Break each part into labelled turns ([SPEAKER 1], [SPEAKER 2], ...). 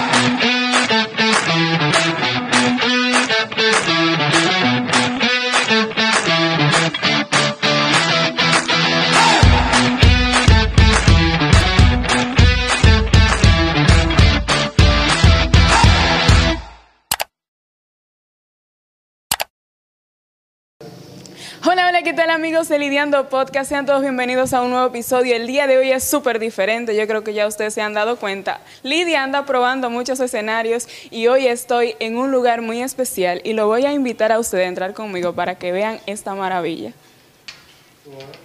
[SPEAKER 1] Thank you. ¿Qué tal amigos de Lidiando Podcast? Sean todos bienvenidos a un nuevo episodio. El día de hoy es súper diferente, yo creo que ya ustedes se han dado cuenta. Lidia anda probando muchos escenarios y hoy estoy en un lugar muy especial y lo voy a invitar a ustedes a entrar conmigo para que vean esta maravilla.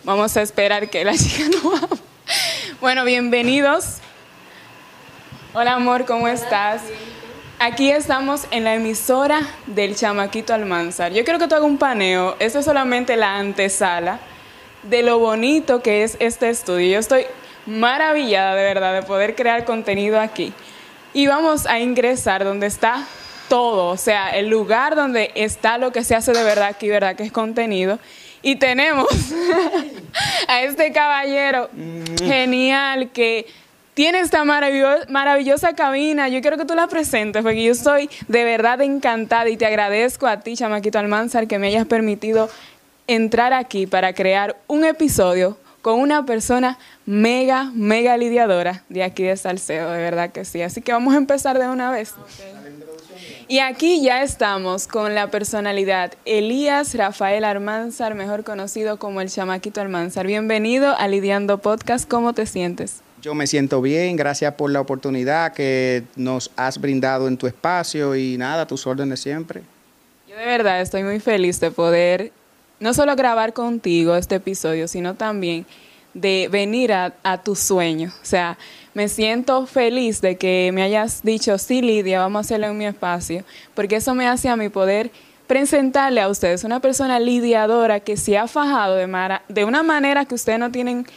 [SPEAKER 1] Vamos a esperar que la chica no va. Bueno, bienvenidos. Hola amor, ¿cómo estás? Aquí estamos en la emisora del Chamaquito Almanzar. Yo quiero que tú hagas un paneo. Esta es solamente la antesala de lo bonito que es este estudio. Yo estoy maravillada de verdad de poder crear contenido aquí. Y vamos a ingresar donde está todo, o sea, el lugar donde está lo que se hace de verdad aquí, verdad que es contenido. Y tenemos a este caballero mm. genial que tiene esta maravillosa cabina. Yo quiero que tú la presentes porque yo estoy de verdad encantada y te agradezco a ti, Chamaquito Almanzar, que me hayas permitido entrar aquí para crear un episodio con una persona mega, mega lidiadora de aquí de Salcedo, de verdad que sí. Así que vamos a empezar de una vez. Y aquí ya estamos con la personalidad Elías Rafael Almanzar, mejor conocido como el Chamaquito Almanzar. Bienvenido a Lidiando Podcast, ¿cómo te sientes?
[SPEAKER 2] Yo me siento bien, gracias por la oportunidad que nos has brindado en tu espacio y nada, tus órdenes siempre.
[SPEAKER 1] Yo de verdad estoy muy feliz de poder no solo grabar contigo este episodio, sino también de venir a, tu sueño. O sea, me siento feliz de que me hayas dicho, sí, Lidia, vamos a hacerlo en mi espacio, porque eso me hace a mi poder presentarle a ustedes una persona lidiadora que se ha fajado de, de una manera que ustedes no tienen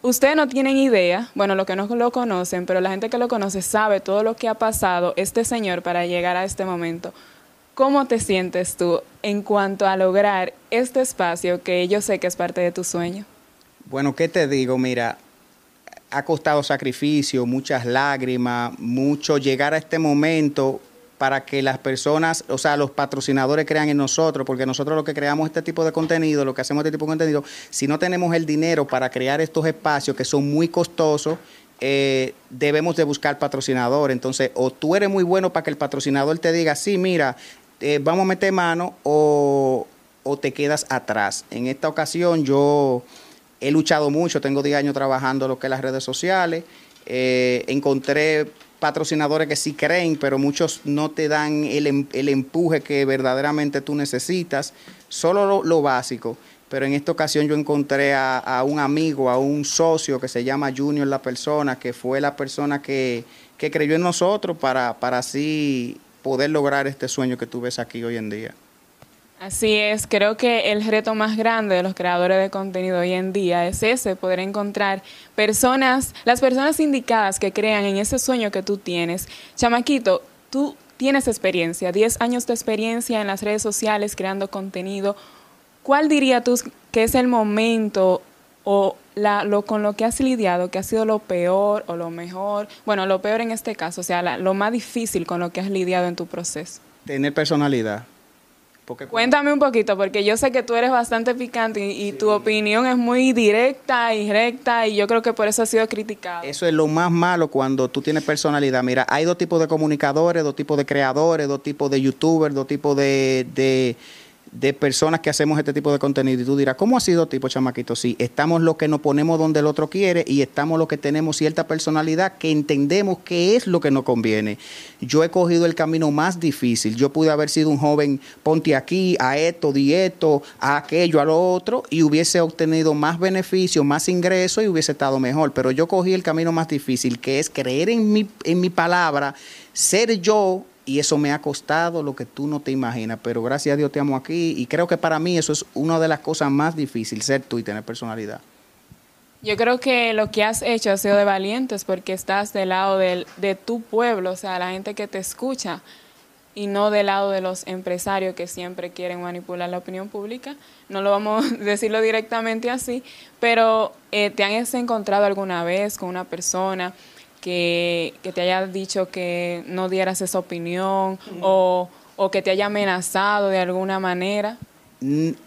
[SPEAKER 1] Ustedes no tienen idea, bueno, los que no lo conocen, pero la gente que lo conoce sabe todo lo que ha pasado este señor para llegar a este momento. ¿Cómo te sientes tú en cuanto a lograr este espacio que yo sé que es parte de tu sueño?
[SPEAKER 2] Bueno, ¿qué te digo? Mira, ha costado sacrificio, muchas lágrimas, mucho llegar a este momento para que las personas, o sea, los patrocinadores crean en nosotros, porque nosotros lo que creamos este tipo de contenido, lo que hacemos este tipo de contenido, si no tenemos el dinero para crear estos espacios que son muy costosos, eh, debemos de buscar patrocinador. Entonces, o tú eres muy bueno para que el patrocinador te diga, sí, mira, eh, vamos a meter mano, o, o te quedas atrás. En esta ocasión yo he luchado mucho, tengo 10 años trabajando lo que es las redes sociales, eh, encontré patrocinadores que sí creen, pero muchos no te dan el, em, empuje que verdaderamente tú necesitas, solo lo, básico. Pero en esta ocasión yo encontré a, un amigo, a un socio que se llama Junior la persona, que fue la persona que, que creyó en nosotros para, para así poder lograr este sueño que tú ves aquí hoy en día.
[SPEAKER 1] Así es, creo que el reto más grande de los creadores de contenido hoy en día es ese, poder encontrar personas, las personas indicadas que crean en ese sueño que tú tienes. Chamaquito, tú tienes experiencia, 10 años de experiencia en las redes sociales creando contenido. ¿Cuál dirías tú que es el momento o la, lo con lo que has lidiado, que ha sido lo peor o lo mejor? Bueno, lo peor en este caso, o sea, lo más difícil con lo que has lidiado en tu proceso.
[SPEAKER 2] Tener personalidad
[SPEAKER 1] Cuéntame un poquito, porque yo sé que tú eres bastante picante y, tu opinión es muy directa y recta y yo creo que por eso ha sido criticado.
[SPEAKER 2] Eso es lo más malo cuando tú tienes personalidad. Mira, hay dos tipos de comunicadores, dos tipos de creadores, dos tipos de youtubers, dos tipos de de personas que hacemos este tipo de contenido. Y tú dirás, ¿cómo ha sido tipo chamaquito? Sí, estamos lo que nos ponemos donde el otro quiere y estamos lo que tenemos cierta personalidad que entendemos qué es lo que nos conviene. Yo he cogido el camino más difícil. Yo pude haber sido un joven, ponte aquí, a esto, dieto, a aquello, a lo otro, y hubiese obtenido más beneficio, más ingreso y hubiese estado mejor. Pero yo cogí el camino más difícil, que es creer en mi, en mi palabra, ser yo y eso me ha costado lo que tú no te imaginas, pero gracias a Dios te amo aquí y creo que para mí eso es una de las cosas más difíciles, ser tú y tener personalidad.
[SPEAKER 1] Yo creo que lo que has hecho ha sido de valientes porque estás del lado de tu pueblo, o sea, la gente que te escucha y no del lado de los empresarios que siempre quieren manipular la opinión pública. No lo vamos a decirlo directamente así, pero eh, ¿te han encontrado alguna vez con una persona que, que te haya dicho que no dieras esa opinión o, o que te haya amenazado de alguna manera?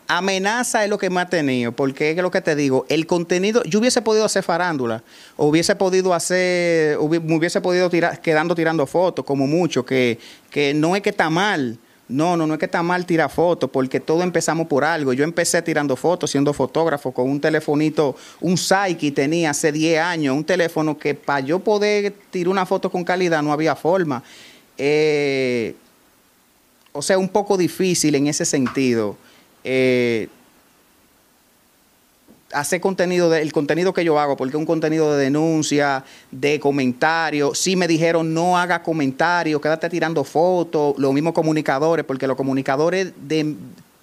[SPEAKER 2] Amenaza es lo que me ha tenido, porque es lo que te digo, el contenido, yo hubiese podido hacer farándula, o hubiese podido hacer, me hubiese podido tirar, quedando tirando fotos, como mucho, que, que no es que está mal, no, no, no es que está mal tirar fotos, porque todo empezamos por algo. Yo empecé tirando fotos, siendo fotógrafo, con un telefonito, un Psyche tenía hace 10 años, un teléfono que para yo poder tirar una foto con calidad no había forma. Eh, o sea, un poco difícil en ese sentido eh, hacer contenido, el contenido que yo hago, porque un contenido de denuncia, de comentario. Sí me dijeron no haga comentarios, quédate tirando fotos, los mismos comunicadores, porque los comunicadores de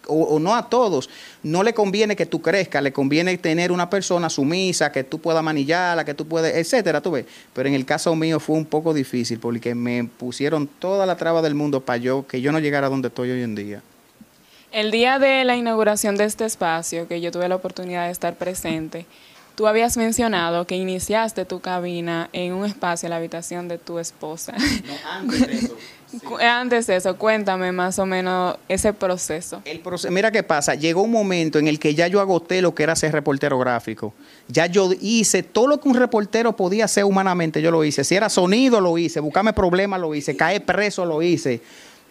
[SPEAKER 2] o, no a todos, no le conviene que tú crezcas, le conviene tener una persona sumisa, que tú puedas manillarla, que tú puedes, etcétera, tú ves. Pero en el caso mío fue un poco difícil porque me pusieron toda la traba del mundo para yo que yo no llegara a donde estoy hoy en día.
[SPEAKER 1] El día de la inauguración de este espacio, que yo tuve la oportunidad de estar presente, tú habías mencionado que iniciaste tu cabina en un espacio, en la habitación de tu esposa. No, antes de eso. Antes de eso, cuéntame más o menos ese proceso.
[SPEAKER 2] El proceso. Mira qué pasa, llegó un momento en el que ya yo agoté lo que era ser reportero gráfico. Ya yo hice todo lo que un reportero podía hacer humanamente, yo lo hice. Si era sonido, lo hice. Buscarme problemas, lo hice. Caer preso, lo hice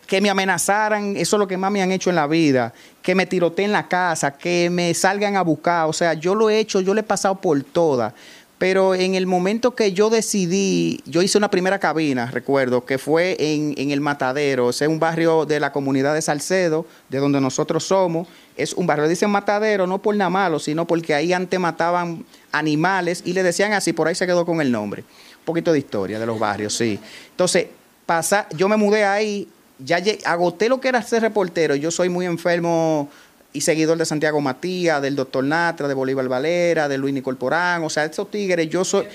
[SPEAKER 2] que me amenazaran, eso es lo que más me han hecho en la vida, que me tiroteen la casa, que me salgan a buscar, o sea, yo lo he hecho, yo le he pasado por todas. Pero en el momento que yo decidí, yo hice una primera cabina, recuerdo, que fue en, en el Matadero, es un barrio de la comunidad de Salcedo, de donde nosotros somos. Es un barrio, dicen Matadero, no por nada malo, sino porque ahí antes mataban animales y le decían así, por ahí se quedó con el nombre. Un poquito de historia de los barrios, sí. Entonces, pasa, yo me mudé ahí, ya agoté lo que era ser reportero. Yo soy muy enfermo y seguidor de Santiago Matías, del doctor Natra, de Bolívar Valera, de Luis Nicolporán. O sea, esos tigres, yo soy.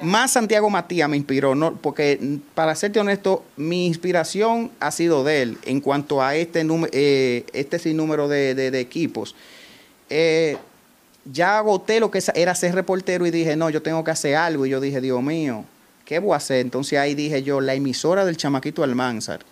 [SPEAKER 2] Más Santiago Matías me inspiró, ¿no? porque para serte honesto, mi inspiración ha sido de él en cuanto a este, eh, este sinnúmero de, de, equipos. Eh, ya agoté lo que era ser reportero y dije, no, yo tengo que hacer algo. Y yo dije, Dios mío, ¿qué voy a hacer? Entonces ahí dije yo, la emisora del chamaquito Almanzar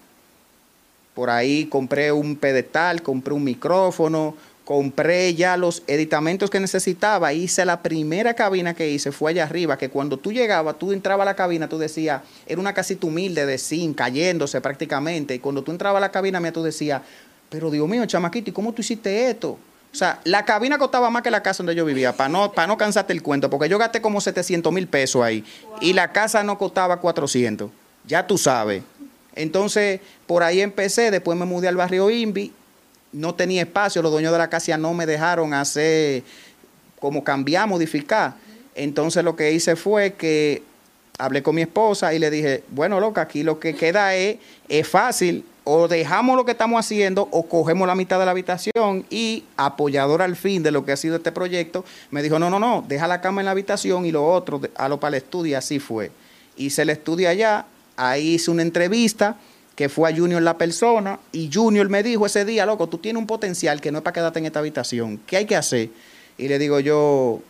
[SPEAKER 2] por ahí compré un pedestal, compré un micrófono, compré ya los editamentos que necesitaba. Hice la primera cabina que hice, fue allá arriba, que cuando tú llegabas, tú entrabas a la cabina, tú decías, era una casita humilde de zinc, cayéndose prácticamente. Y cuando tú entrabas a la cabina mía, tú decías, pero Dios mío, chamaquito, ¿y cómo tú hiciste esto? O sea, la cabina costaba más que la casa donde yo vivía, para no, para no cansarte el cuento, porque yo gasté como 700 mil pesos ahí. Y la casa no costaba 400. Ya tú sabes. Entonces, por ahí empecé, después me mudé al barrio Invi, no tenía espacio, los dueños de la casa no me dejaron hacer, como cambiar, modificar. Entonces lo que hice fue que hablé con mi esposa y le dije, bueno, loca, aquí lo que queda es, es fácil, o dejamos lo que estamos haciendo o cogemos la mitad de la habitación y apoyador al fin de lo que ha sido este proyecto, me dijo, no, no, no, deja la cama en la habitación y lo otro, a lo para el estudio, así fue. Hice el estudio allá, ahí hice una entrevista que fue a Junior la persona y Junior me dijo ese día, loco, tú tienes un potencial que no es para quedarte en esta habitación, ¿qué hay que hacer? Y le digo yo,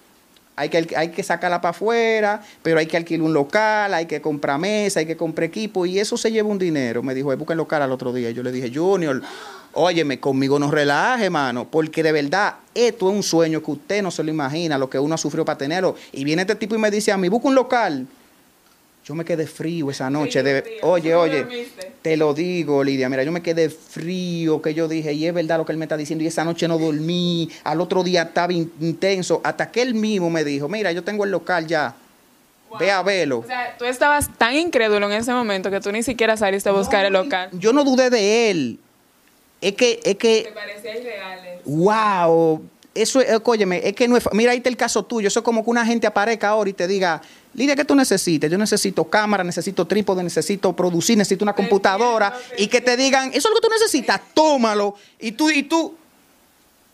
[SPEAKER 2] hay que, hay que sacarla para afuera, pero hay que alquilar un local, hay que comprar mesa, hay que comprar equipo y eso se lleva un dinero. Me dijo, busca el local al otro día. Yo le dije, Junior, óyeme, conmigo no relaje, mano, porque de verdad esto es un sueño que usted no se lo imagina, lo que uno ha sufrido para tenerlo. Y viene este tipo y me dice a mí, busca un local. Yo me quedé frío esa noche. De, oye, oye, te lo digo, Lidia. Mira, yo me quedé frío, que yo dije, y es verdad lo que él me está diciendo. Y esa noche no dormí. Al otro día estaba intenso. Hasta que él mismo me dijo, mira, yo tengo el local ya. Ve a verlo.
[SPEAKER 1] O sea, tú estabas tan incrédulo en ese momento que tú ni siquiera saliste a buscar el local.
[SPEAKER 2] Yo no dudé de él. Es que, es que.
[SPEAKER 1] Te parecía irreal.
[SPEAKER 2] Wow. Eso es, óyeme, es que no es. Mira, ahí está el caso tuyo. Eso es como que una gente aparezca ahora y te diga, Lidia, ¿qué tú necesitas? Yo necesito cámara, necesito trípode, necesito producir, necesito una computadora. Y que te digan, eso es lo que tú necesitas, tómalo. Y tú, y tú,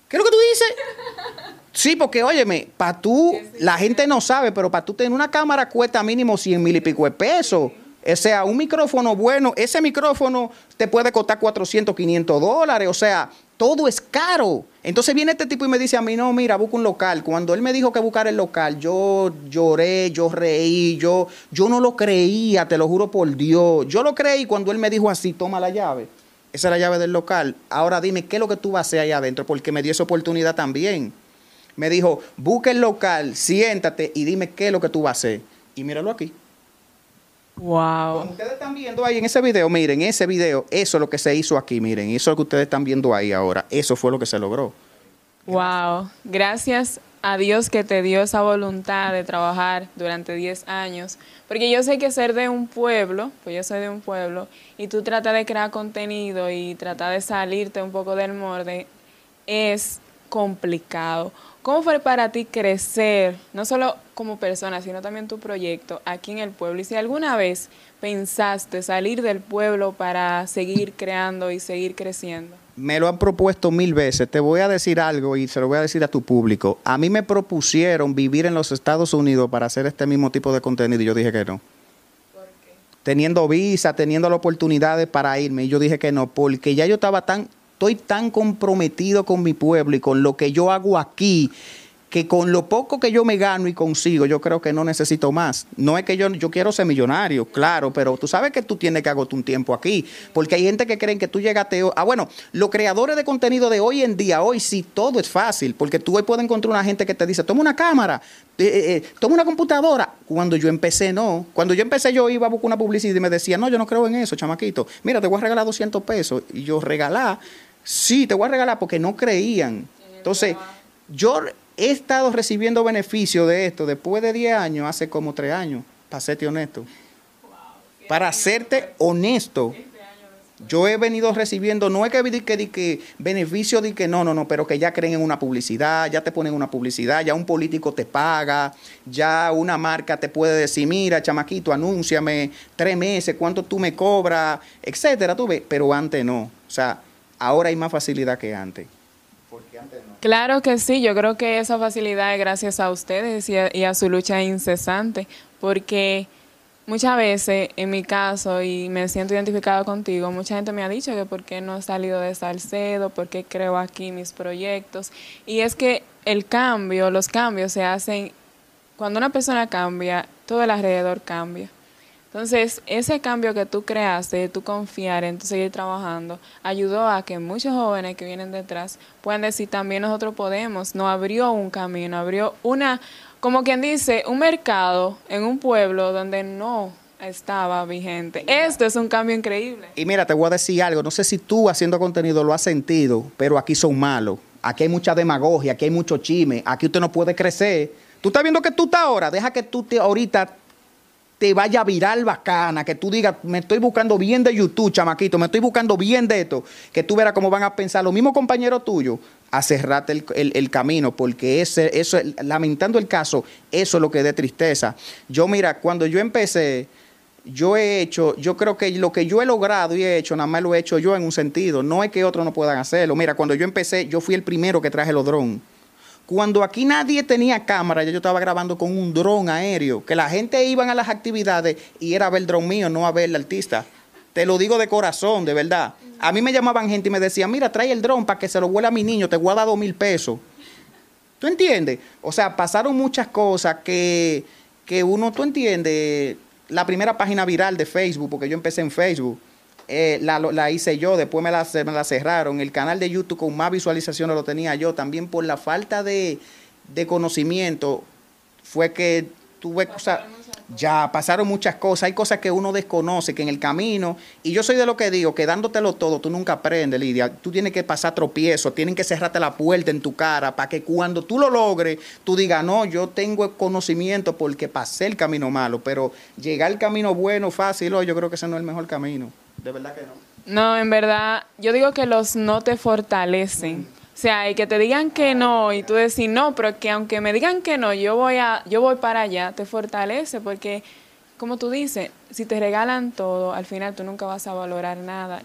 [SPEAKER 2] ¿qué es lo que tú dices? Sí, porque óyeme, para tú, la gente no sabe, pero para tú tener una cámara cuesta mínimo 100 mil y pico de pesos. O sea, un micrófono bueno, ese micrófono te puede costar 400, 500 dólares. O sea, todo es caro. Entonces viene este tipo y me dice a mí, no, mira, busca un local. Cuando él me dijo que buscar el local, yo lloré, yo reí, yo, yo no lo creía, te lo juro por Dios. Yo lo creí cuando él me dijo así, toma la llave. Esa es la llave del local. Ahora dime, ¿qué es lo que tú vas a hacer ahí adentro? Porque me dio esa oportunidad también. Me dijo, busca el local, siéntate y dime qué es lo que tú vas a hacer. Y míralo aquí.
[SPEAKER 1] Wow.
[SPEAKER 2] Como ustedes están viendo ahí en ese video, miren, ese video, eso es lo que se hizo aquí, miren, eso es lo que ustedes están viendo ahí ahora, eso fue lo que se logró.
[SPEAKER 1] Wow. Gracias a Dios que te dio esa voluntad de trabajar durante 10 años. Porque yo sé que ser de un pueblo, pues yo soy de un pueblo, y tú tratas de crear contenido y tratar de salirte un poco del molde, es complicado. ¿Cómo fue para ti crecer, no solo como persona, sino también tu proyecto aquí en el pueblo? Y si alguna vez pensaste salir del pueblo para seguir creando y seguir creciendo
[SPEAKER 2] me lo han propuesto mil veces. Te voy a decir algo y se lo voy a decir a tu público. A mí me propusieron vivir en los Estados Unidos para hacer este mismo tipo de contenido y yo dije que no. ¿Por qué? Teniendo visa, teniendo las oportunidades para irme, y yo dije que no, porque ya yo estaba tan, estoy tan comprometido con mi pueblo y con lo que yo hago aquí que con lo poco que yo me gano y consigo, yo creo que no necesito más. No es que yo, yo quiero ser millonario, claro, pero tú sabes que tú tienes que agotar un tiempo aquí, porque hay gente que creen que tú llegaste... Ah, bueno, los creadores de contenido de hoy en día, hoy sí todo es fácil, porque tú hoy puedes encontrar una gente que te dice, toma una cámara, eh, eh, eh, toma una computadora. Cuando yo empecé, no. Cuando yo empecé, yo iba a buscar una publicidad y me decía, no, yo no creo en eso, chamaquito. Mira, te voy a regalar 200 pesos. Y yo regalar, sí, te voy a regalar porque no creían. Entonces, yo he estado recibiendo beneficio de esto después de 10 años, hace como 3 años, para serte honesto. Para serte honesto. Yo he venido recibiendo, no es que, que, que beneficio de que no, no, no, pero que ya creen en una publicidad, ya te ponen una publicidad, ya un político te paga, ya una marca te puede decir, mira, chamaquito, anúnciame tres meses, cuánto tú me cobras, etcétera, tú ves, pero antes no. O sea, ahora hay más facilidad que antes.
[SPEAKER 1] Claro que sí, yo creo que esa facilidad es gracias a ustedes y a, su lucha incesante, porque muchas veces, en mi caso, y me siento identificado contigo, mucha gente me ha dicho que por qué no he salido de Salcedo, por qué creo aquí mis proyectos, y es que el cambio, los cambios se hacen, cuando una persona cambia, todo el alrededor cambia. Entonces, ese cambio que tú creaste, de tú confiar en tu seguir trabajando, ayudó a que muchos jóvenes que vienen detrás puedan decir también nosotros podemos, nos abrió un camino, abrió una, como quien dice, un mercado en un pueblo donde no estaba vigente. Esto es un cambio increíble.
[SPEAKER 2] Y mira, te voy a decir algo, no sé si tú haciendo contenido lo has sentido, pero aquí son malos. Aquí hay mucha demagogia, aquí hay mucho chisme, aquí usted no puede crecer. Tú estás viendo que tú estás ahora, deja que tú te ahorita te vaya viral bacana, que tú digas, me estoy buscando bien de YouTube, chamaquito, me estoy buscando bien de esto, que tú verás cómo van a pensar los mismos compañeros tuyos a cerrarte el, camino, porque ese, eso, lamentando el caso, eso es lo que de tristeza. Yo, mira, cuando yo empecé, yo he hecho, yo creo que lo que yo he logrado y he hecho, nada más lo he hecho yo en un sentido, no es que otros no puedan hacerlo. Mira, cuando yo empecé, yo fui el primero que traje los drones. Cuando aquí nadie tenía cámara, yo estaba grabando con un dron aéreo, que la gente iba a las actividades y era a ver el dron mío, no a ver el artista. Te lo digo de corazón, de verdad. A mí me llamaban gente y me decían, mira, trae el dron para que se lo vuela a mi niño, te voy a dar dos mil pesos. ¿Tú entiendes? O sea, pasaron muchas cosas que, que uno, tú entiendes, la primera página viral de Facebook, porque yo empecé en Facebook, eh, la, hice yo, después me la, la cerraron. El canal de YouTube con más visualizaciones lo tenía yo. También por la falta de, conocimiento fue que tuve, sea, ya pasaron muchas cosas. Hay cosas que uno desconoce, que en el camino, y yo soy de lo que digo, que dándotelo todo, tú nunca aprendes, Lidia. Tú tienes que pasar tropiezos, tienen que cerrarte la puerta en tu cara para que cuando tú lo logres, tú digas, no, yo tengo conocimiento porque pasé el camino malo, pero llegar al camino bueno, fácil, oh, yo creo que ese no es el mejor camino. De verdad que no.
[SPEAKER 1] No, en verdad, yo digo que los no te fortalecen. O sea, y que te digan que no y tú decís no, pero que aunque me digan que no, yo voy a yo voy para allá, te fortalece porque como tú dices, si te regalan todo, al final tú nunca vas a valorar nada.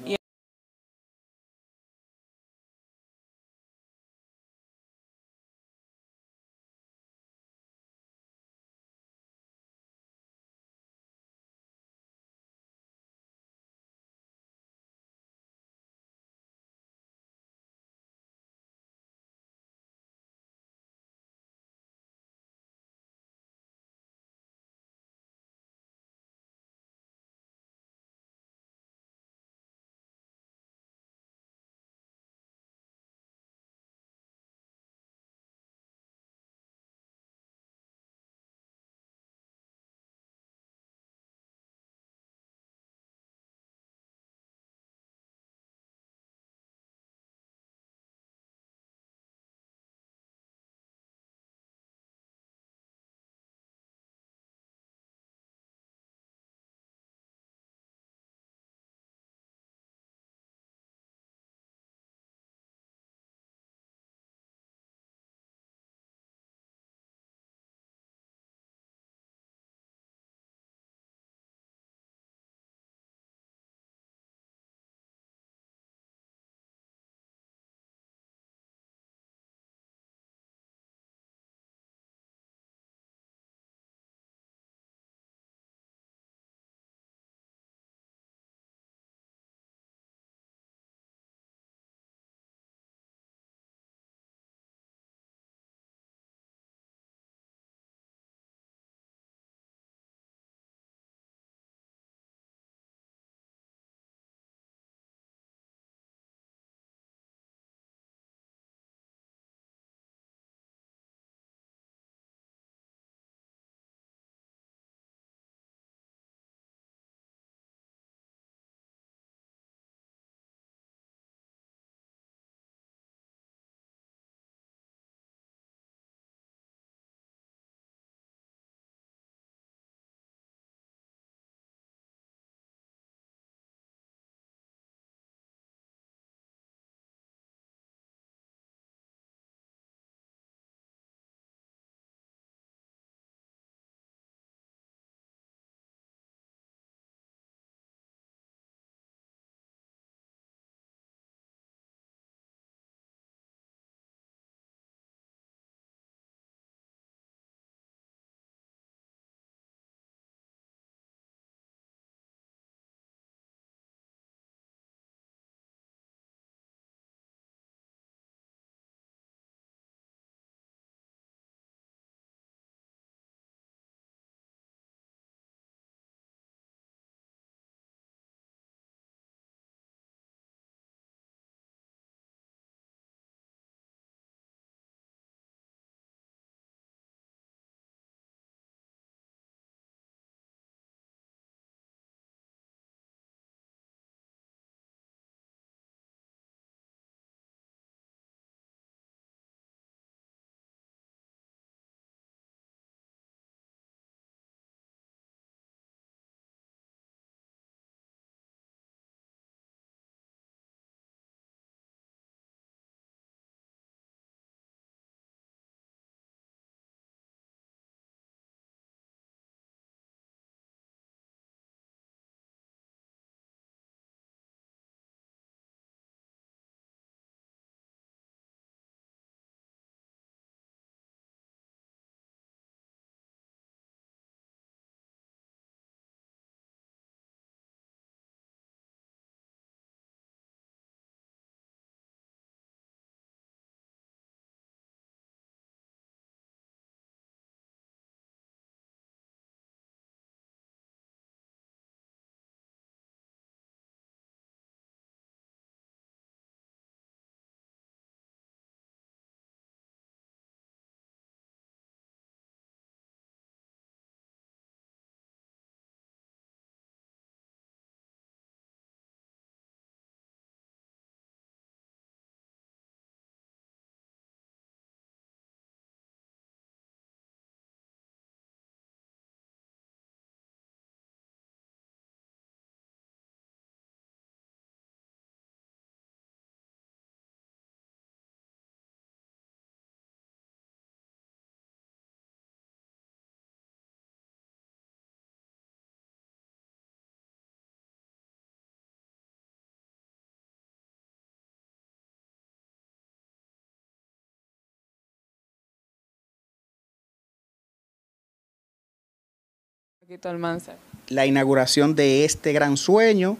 [SPEAKER 2] La inauguración de este gran sueño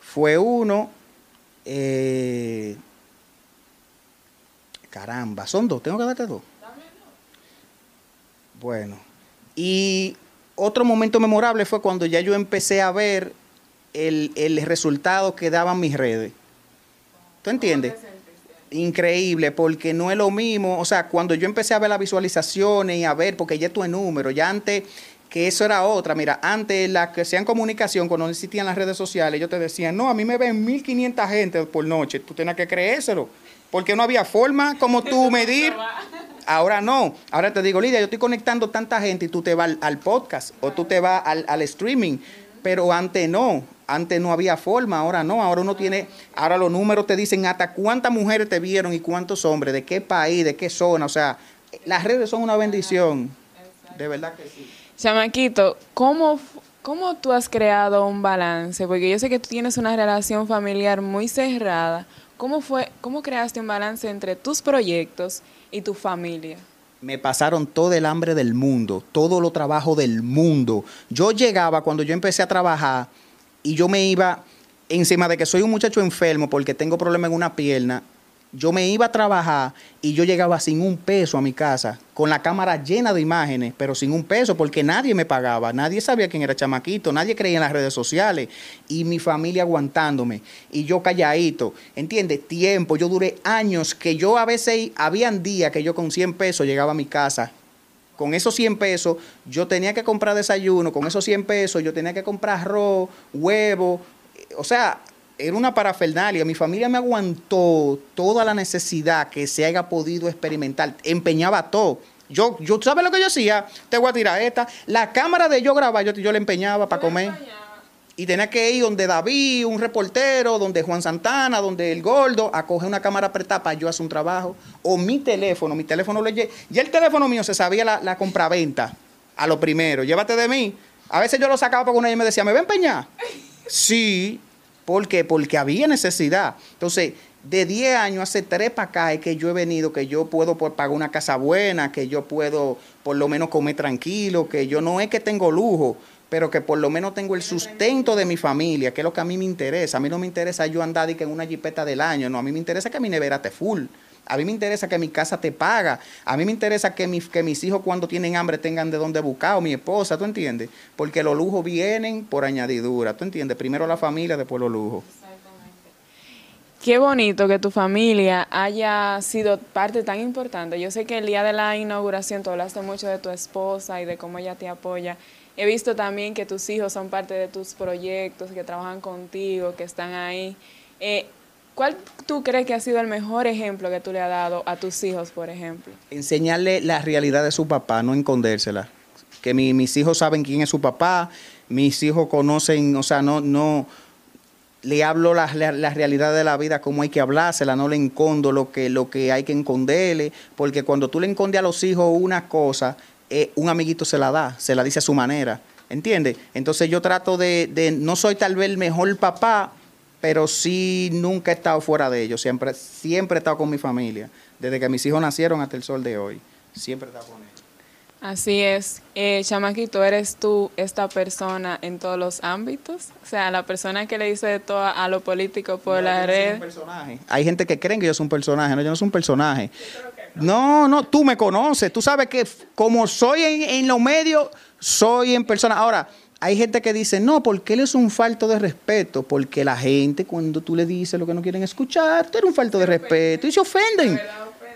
[SPEAKER 2] fue uno. Eh, caramba, son dos, tengo que darte dos. Bueno, y otro momento memorable fue cuando ya yo empecé a ver el, el resultado que daban mis redes. ¿Tú entiendes? Increíble, porque no es lo mismo, o sea, cuando yo empecé a ver las visualizaciones y a ver, porque ya tu número, ya antes que eso era otra. Mira, antes la que sean comunicación, cuando no existían las redes sociales, ellos te decían, no, a mí me ven 1500 gente por noche, tú tienes que creérselo, porque no había forma como tú medir. Ahora no, ahora te digo, Lidia, yo estoy conectando tanta gente y tú te vas al, podcast o tú te vas al, al streaming, pero antes no, antes no había forma, ahora no, ahora uno tiene, ahora los números te dicen hasta cuántas mujeres te vieron y cuántos hombres, de qué país, de qué zona, o sea, las redes son una bendición, de verdad que sí.
[SPEAKER 1] Chamaquito, ¿cómo, ¿cómo tú has creado un balance? Porque yo sé que tú tienes una relación familiar muy cerrada. ¿Cómo fue, cómo creaste un balance entre tus proyectos y tu familia?
[SPEAKER 2] me pasaron todo el hambre del mundo, todo lo trabajo del mundo. Yo llegaba cuando yo empecé a trabajar y yo me iba encima de que soy un muchacho enfermo porque tengo problema en una pierna. Yo me iba a trabajar y yo llegaba sin un peso a mi casa, con la cámara llena de imágenes, pero sin un peso, porque nadie me pagaba, nadie sabía quién era chamaquito, nadie creía en las redes sociales, y mi familia aguantándome, y yo calladito, ¿entiendes? Tiempo, yo duré años que yo a veces, habían días que yo con 100 pesos llegaba a mi casa, con esos 100 pesos yo tenía que comprar desayuno, con esos 100 pesos yo tenía que comprar arroz, huevo, o sea, era una parafernalia. Mi familia me aguantó toda la necesidad que se haya podido experimentar. Empeñaba todo. Yo, yo ¿sabes lo que yo hacía? Te voy a tirar esta. La cámara de yo grabar, yo, yo la empeñaba para comer. Y tenía que ir donde David, un reportero, donde Juan Santana, donde el Gordo, a coger una cámara apretada para yo hacer un trabajo. O mi teléfono, mi teléfono lo Ya el teléfono mío se sabía la, compraventa a lo primero. Llévate de mí. A veces yo lo sacaba porque uno me decía, ¿me va a empeñar? Sí, ¿Por qué? Porque había necesidad. Entonces, de 10 años, hace 3 para acá es que yo he venido, que yo puedo pagar una casa buena, que yo puedo por lo menos comer tranquilo, que yo no es que tengo lujo, pero que por lo menos tengo el sustento de mi familia, que es lo que a mí me interesa. A mí no me interesa yo andar en una jipeta del año, no, a mí me interesa que mi nevera esté full. A mí me interesa que mi casa te paga. A mí me interesa que, que mis hijos cuando tienen hambre tengan de dónde buscar, o mi esposa, ¿tú entiendes? Porque los lujos vienen por añadidura, ¿tú entiendes? Primero la familia, después los lujos.
[SPEAKER 1] Qué bonito que tu familia haya sido parte tan importante. Yo sé que el día de la inauguración tú hablaste mucho de tu esposa y de cómo ella te apoya. He visto también que tus hijos son parte de tus proyectos, que trabajan contigo, que están ahí. Eh, ¿Cuál tú crees que ha sido el mejor ejemplo que tú le has dado a tus hijos, por ejemplo?
[SPEAKER 2] Enseñarle la realidad de su papá, no escondérsela. Que mis hijos saben quién es su papá, mis hijos conocen, o sea, no, no, le hablo la, realidad de la vida como hay que hablársela, no le encondo lo que, lo que hay que esconderle, porque cuando tú le encondes a los hijos una cosa, eh, un amiguito se la da, se la dice a su manera, ¿entiendes? Entonces yo trato de, de, no soy tal vez el mejor papá, pero sí nunca he estado fuera de ellos, siempre, siempre he estado con mi familia, desde que mis hijos nacieron hasta el sol de hoy, siempre he estado con ellos.
[SPEAKER 1] Así es. Eh, Chamaquito, ¿eres tú esta persona en todos los ámbitos? O sea, la persona que le dice de todo a lo político por la red.
[SPEAKER 2] Hay gente que creen que yo soy un personaje. No, yo no soy un personaje. No, no, tú me conoces. Tú sabes que como soy en, en los medios, soy en persona. Ahora, hay gente que dice, no, porque él es un falto de respeto, porque la gente cuando tú le dices lo que no quieren escuchar, tú eres un falto de respeto y se ofenden.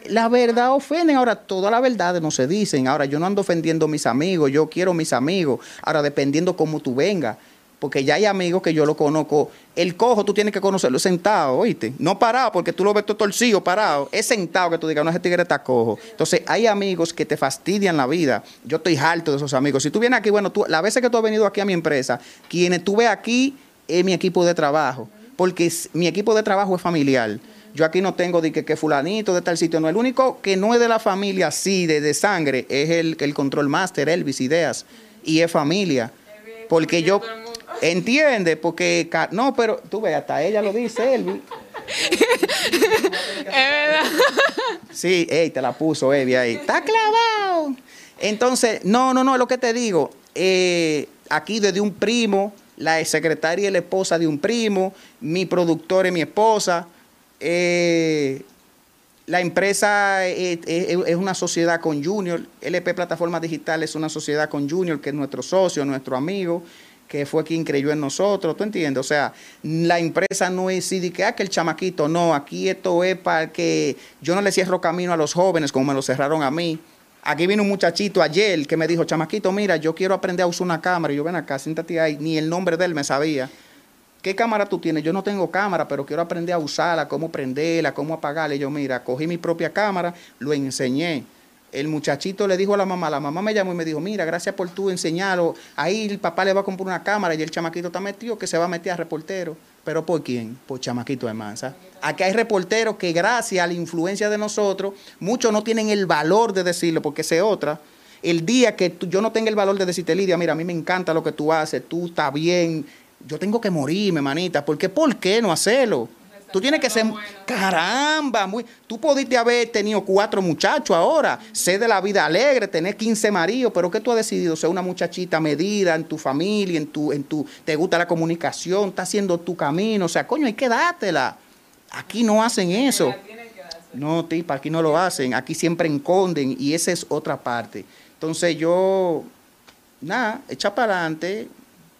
[SPEAKER 2] La verdad ofenden. Ahora, todas las verdades no se dicen. Ahora, yo no ando ofendiendo a mis amigos, yo quiero mis amigos. Ahora, dependiendo cómo tú vengas porque ya hay amigos que yo lo conozco. El cojo tú tienes que conocerlo sentado, ¿oíste? No parado, porque tú lo ves todo torcido, parado. Es sentado que tú digas, no, ese tigre está cojo. Entonces, hay amigos que te fastidian la vida. Yo estoy harto de esos amigos. Si tú vienes aquí, bueno, tú, las veces que tú has venido aquí a mi empresa, quienes tú ves aquí es mi equipo de trabajo, porque mi equipo de trabajo es familiar. Yo aquí no tengo de que, fulanito de tal sitio, no. El único que no es de la familia, sí, de, de sangre, es el, el control master, Elvis Ideas, y es familia. Porque yo, Entiende, porque no, pero tú ves, hasta ella lo dice, Elvi.
[SPEAKER 1] es verdad.
[SPEAKER 2] Sí, ey, te la puso Elvi ahí. Está clavado. Entonces, no, no, no, es lo que te digo. Eh, aquí desde un primo, la secretaria y la esposa de un primo, mi productor y mi esposa. Eh, la empresa eh, es una sociedad con Junior, LP Plataformas Digitales es una sociedad con Junior, que es nuestro socio, nuestro amigo, que fue quien creyó en nosotros, ¿tú entiendes? O sea, la empresa no es de que, ah, que el chamaquito, no, aquí esto es para que yo no le cierro camino a los jóvenes como me lo cerraron a mí. Aquí vino un muchachito ayer que me dijo, chamaquito, mira, yo quiero aprender a usar una cámara. Y yo, ven acá, siéntate ahí, ni el nombre de él me sabía. ¿qué cámara tú tienes? Yo no tengo cámara, pero quiero aprender a usarla, cómo prenderla, cómo apagarla. Y yo, mira, cogí mi propia cámara, lo enseñé. El muchachito le dijo a la mamá, la mamá me llamó y me dijo, mira, gracias por tú enseñarlo. Ahí el papá le va a comprar una cámara y el chamaquito está metido que se va a meter a reportero. ¿Pero por quién? Por chamaquito de masa. Aquí hay reporteros que gracias a la influencia de nosotros, muchos no tienen el valor de decirlo porque es otra. El día que yo no tenga el valor de decirte, Lidia, mira, a mí me encanta lo que tú haces, tú estás bien, yo tengo que morirme, manita, porque ¿por qué no hacerlo? Tú tienes que ser, caramba, muy, tú pudiste haber tenido cuatro muchachos ahora, ser de la vida alegre, tener 15 maridos, pero ¿qué tú has decidido? Ser una muchachita medida en tu familia, en tu, en tu, te gusta la comunicación, está haciendo tu camino, o sea, coño, hay que dártela. Aquí no hacen eso. No, tipa, aquí no lo hacen, aquí siempre enconden y esa es otra parte. Entonces yo, nada, echa para adelante,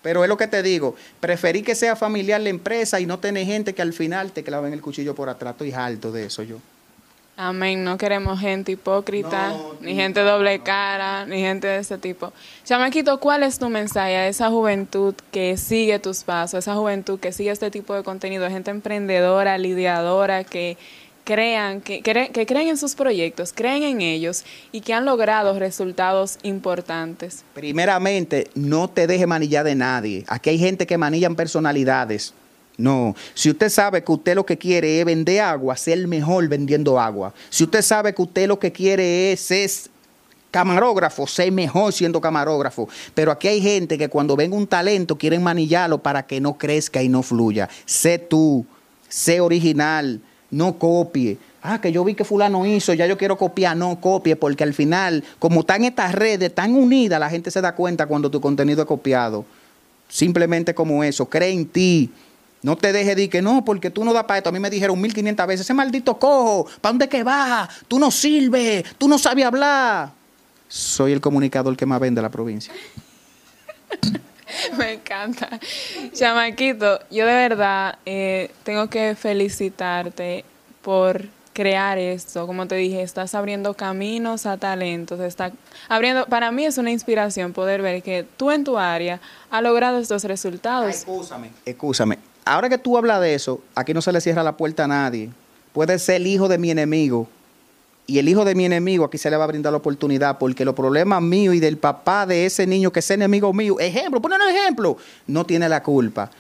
[SPEAKER 2] pero es lo que te digo, preferí que sea familiar la empresa y no tener gente que al final te claven el cuchillo por atrás. Estoy alto de eso yo.
[SPEAKER 1] Amén. No queremos gente hipócrita, ni gente doble cara, ni gente de ese tipo. Chamaquito, ¿cuál es tu mensaje a esa juventud que sigue tus pasos, esa juventud que sigue este tipo de contenido, gente emprendedora, lidiadora, que crean, que, que, creen en sus proyectos, creen en ellos y que han logrado resultados importantes?
[SPEAKER 2] Primeramente, no te deje manillar de nadie. Aquí hay gente que manillan personalidades. No, si usted sabe que usted lo que quiere es vender agua, ser el mejor vendiendo agua. Si usted sabe que usted lo que quiere es, es camarógrafo, sé mejor siendo camarógrafo. Pero aquí hay gente que cuando venga un talento quieren manillarlo para que no crezca y no fluya. Sé tú, sé original, no copie. Ah, que yo vi que fulano hizo, ya yo quiero copiar, no copie, porque al final, como están estas redes tan unidas, la gente se da cuenta cuando tu contenido es copiado. Simplemente como eso, cree en ti. No te dejes de que no, porque tú no das para esto. A mí me dijeron 1500 veces, ese maldito cojo, ¿para dónde que vas? Tú no sirves, tú no sabes hablar. Soy el comunicador que más vende la provincia.
[SPEAKER 1] Me encanta. Chamaquito, yo de verdad eh, tengo que felicitarte por crear esto. Como te dije, estás abriendo caminos a talentos. Está abriendo, para mí es una inspiración poder ver que tú en tu área has logrado estos resultados.
[SPEAKER 2] Escúchame, escúchame. Ahora que tú hablas de eso, aquí no se le cierra la puerta a nadie. Puede ser el hijo de mi enemigo, y el hijo de mi enemigo, aquí se le va a brindar la oportunidad, porque los problemas míos y del papá de ese niño que es enemigo mío, ejemplo, ponen un ejemplo, no tiene la culpa.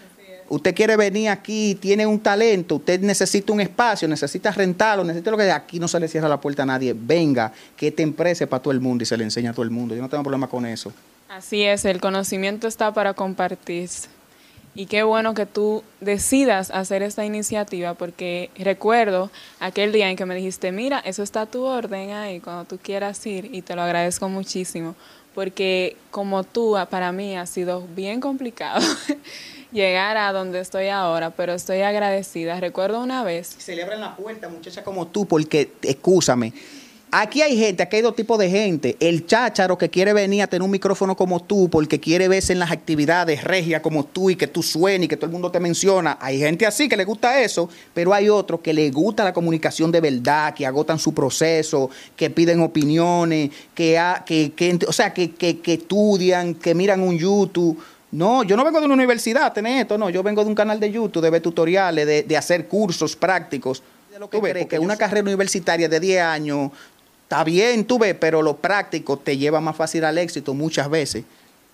[SPEAKER 2] Usted quiere venir aquí, tiene un talento, usted necesita un espacio, necesita rentarlo, necesita lo que aquí no se le cierra la puerta a nadie. Venga, que te emprese para todo el mundo y se le enseña a todo el mundo. Yo no tengo problema con eso.
[SPEAKER 1] Así es, el conocimiento está para compartirse. Y qué bueno que tú decidas hacer esta iniciativa porque recuerdo aquel día en que me dijiste, mira, eso está a tu orden ahí cuando tú quieras ir y te lo agradezco muchísimo porque como tú, para mí ha sido bien complicado llegar a donde estoy ahora, pero estoy agradecida. Recuerdo una vez...
[SPEAKER 2] Celebran la puerta, muchacha como tú, porque, escúchame, Aquí hay gente, aquí hay dos tipos de gente. El chácharo que quiere venir a tener un micrófono como tú porque quiere verse en las actividades regias como tú y que tú suenes y que todo el mundo te menciona. Hay gente así que le gusta eso, pero hay otros que le gusta la comunicación de verdad, que agotan su proceso, que piden opiniones, que, que, o sea, que, que, estudian, que miran un YouTube. No, yo no vengo de una universidad a tener esto, no, yo vengo de un canal de YouTube, de ver tutoriales, de, de hacer cursos prácticos. Lo que porque una carrera universitaria de 10 años Está bien, tú ves, pero lo práctico te lleva más fácil al éxito muchas veces.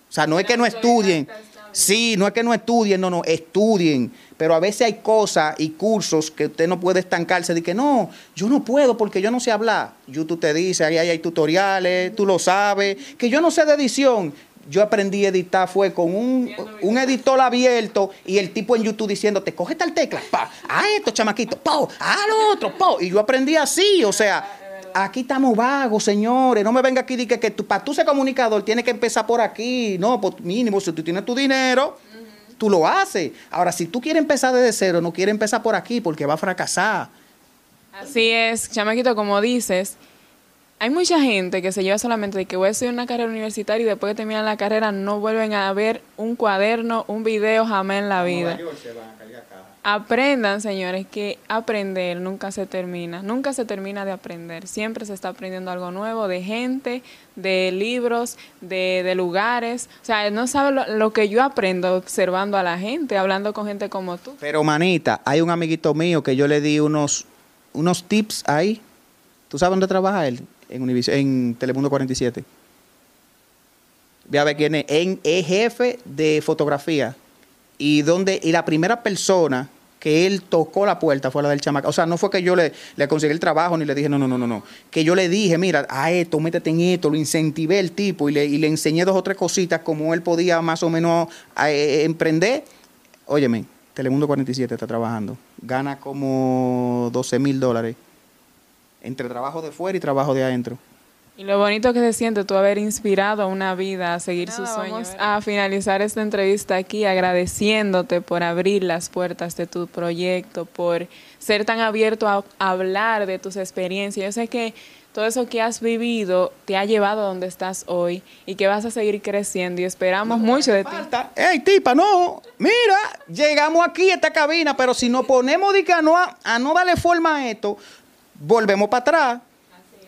[SPEAKER 2] O sea, no es que no estudien. Sí, no es que no estudien, no, no, estudien. Pero a veces hay cosas y cursos que usted no puede estancarse de que no, yo no puedo porque yo no sé hablar. YouTube te dice, ahí hay tutoriales, tú lo sabes. Que yo no sé de edición. Yo aprendí a editar fue con un, editor abierto y el tipo en YouTube diciéndote, coge tal tecla, pa, a esto, chamaquito, pa, a lo otro, pa. Y yo aprendí así, o sea, aquí estamos vagos, señores. No me venga aquí y que, que tú, para tú ser comunicador tienes que empezar por aquí. No, por mínimo, si tú tienes tu dinero, tú lo haces. Ahora, si tú quieres empezar desde cero, no quieres empezar por aquí porque va a fracasar.
[SPEAKER 1] Así es, chamaquito, como dices, hay mucha gente que se lleva solamente de que voy a hacer una carrera universitaria y después de terminar la carrera no vuelven a ver un cuaderno, un video jamás en la vida. Aprendan, señores, que aprender nunca se termina, nunca se termina de aprender, siempre se está aprendiendo algo nuevo de gente, de libros, de, de lugares. O sea, no sabe lo, que yo aprendo observando a la gente, hablando con gente como tú.
[SPEAKER 2] Pero, manita, hay un amiguito mío que yo le di unos, unos tips ahí. ¿Tú sabes dónde trabaja él? En, Univision, en Telemundo 47. Ve a ver quién es. En, es jefe de fotografía. Y, donde, y la primera persona que él tocó la puerta fue la del chamaco. O sea, no fue que yo le, le conseguí el trabajo ni le dije, no, no, no, no, no. Que yo le dije, mira, a esto, métete en esto, lo incentivé el tipo y le, y le enseñé dos o tres cositas como él podía más o menos eh, emprender. Óyeme, Telemundo 47 está trabajando. Gana como 12 mil dólares entre trabajo de fuera y trabajo de adentro.
[SPEAKER 1] Y lo bonito que se siente tú haber inspirado a una vida a seguir sus sueños. Vamos a finalizar esta entrevista aquí agradeciéndote por abrir las puertas de tu proyecto, por ser tan abierto a hablar de tus experiencias. Yo sé que todo eso que has vivido te ha llevado a donde estás hoy y que vas a seguir creciendo y esperamos no, mucho de
[SPEAKER 2] falta. ti. ¡Ey, tipa, no! Mira, llegamos aquí a esta cabina, pero si nos ponemos de que a no, a no darle forma a esto, volvemos para atrás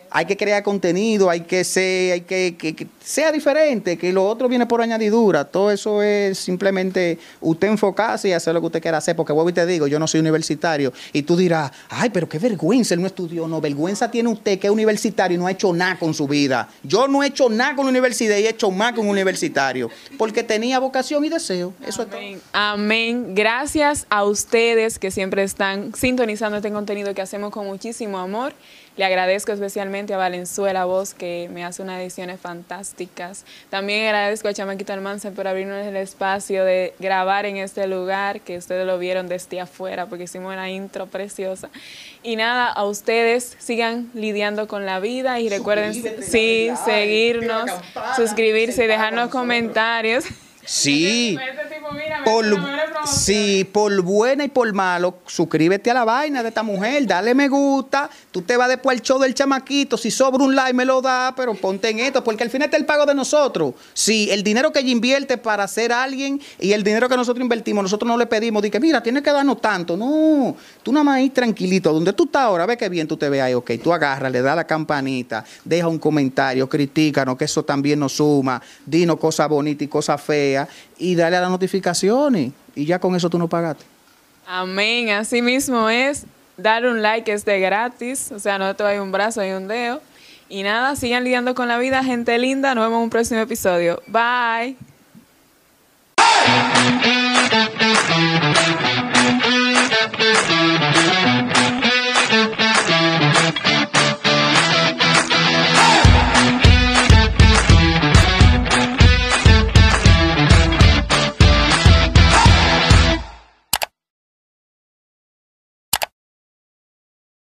[SPEAKER 2] hay que crear contenido, hay que ser, hay que, que, que, sea diferente, que lo otro viene por añadidura. Todo eso es simplemente usted enfocarse y hacer lo que usted quiera hacer. Porque vuelvo y te digo, yo no soy universitario. Y tú dirás, ay, pero qué vergüenza, él no estudió. No, vergüenza tiene usted que es universitario y no ha hecho nada con su vida. Yo no he hecho nada con la universidad y he hecho más con un universitario. Porque tenía vocación y deseo. Eso es todo.
[SPEAKER 1] Amén. Gracias a ustedes que siempre están sintonizando este contenido que hacemos con muchísimo amor. Le agradezco especialmente a Valenzuela Voz, que me hace unas ediciones fantásticas. También agradezco a Chamaquito Almanza por abrirnos el espacio de grabar en este lugar, que ustedes lo vieron desde afuera, porque hicimos una intro preciosa. Y nada, a ustedes sigan lidiando con la vida y recuerden, sí, seguirnos, suscribirse y dejarnos comentarios.
[SPEAKER 2] Sí. Por, sí, por buena y por malo, suscríbete a la vaina de esta mujer, dale me gusta, tú te vas después al show del chamaquito, si sobra un like me lo da, pero ponte en esto, porque al final está el pago de nosotros. Sí, el dinero que ella invierte para ser alguien y el dinero que nosotros invertimos, nosotros no le pedimos, de que mira, tienes que darnos tanto, no, tú nada más ahí tranquilito, donde tú estás ahora, ve que bien tú te ves ahí, ok, tú agarras, le das la campanita, deja un comentario, critícanos, que eso también nos suma, dinos cosas bonitas y cosas feas, y dale a las notificaciones y ya con eso tú no pagaste.
[SPEAKER 1] Amén, así mismo es. Dar un like es de gratis, o sea, no te hay un brazo, hay un dedo. Y nada, sigan lidiando con la vida, gente linda. Nos vemos en un próximo episodio. Bye.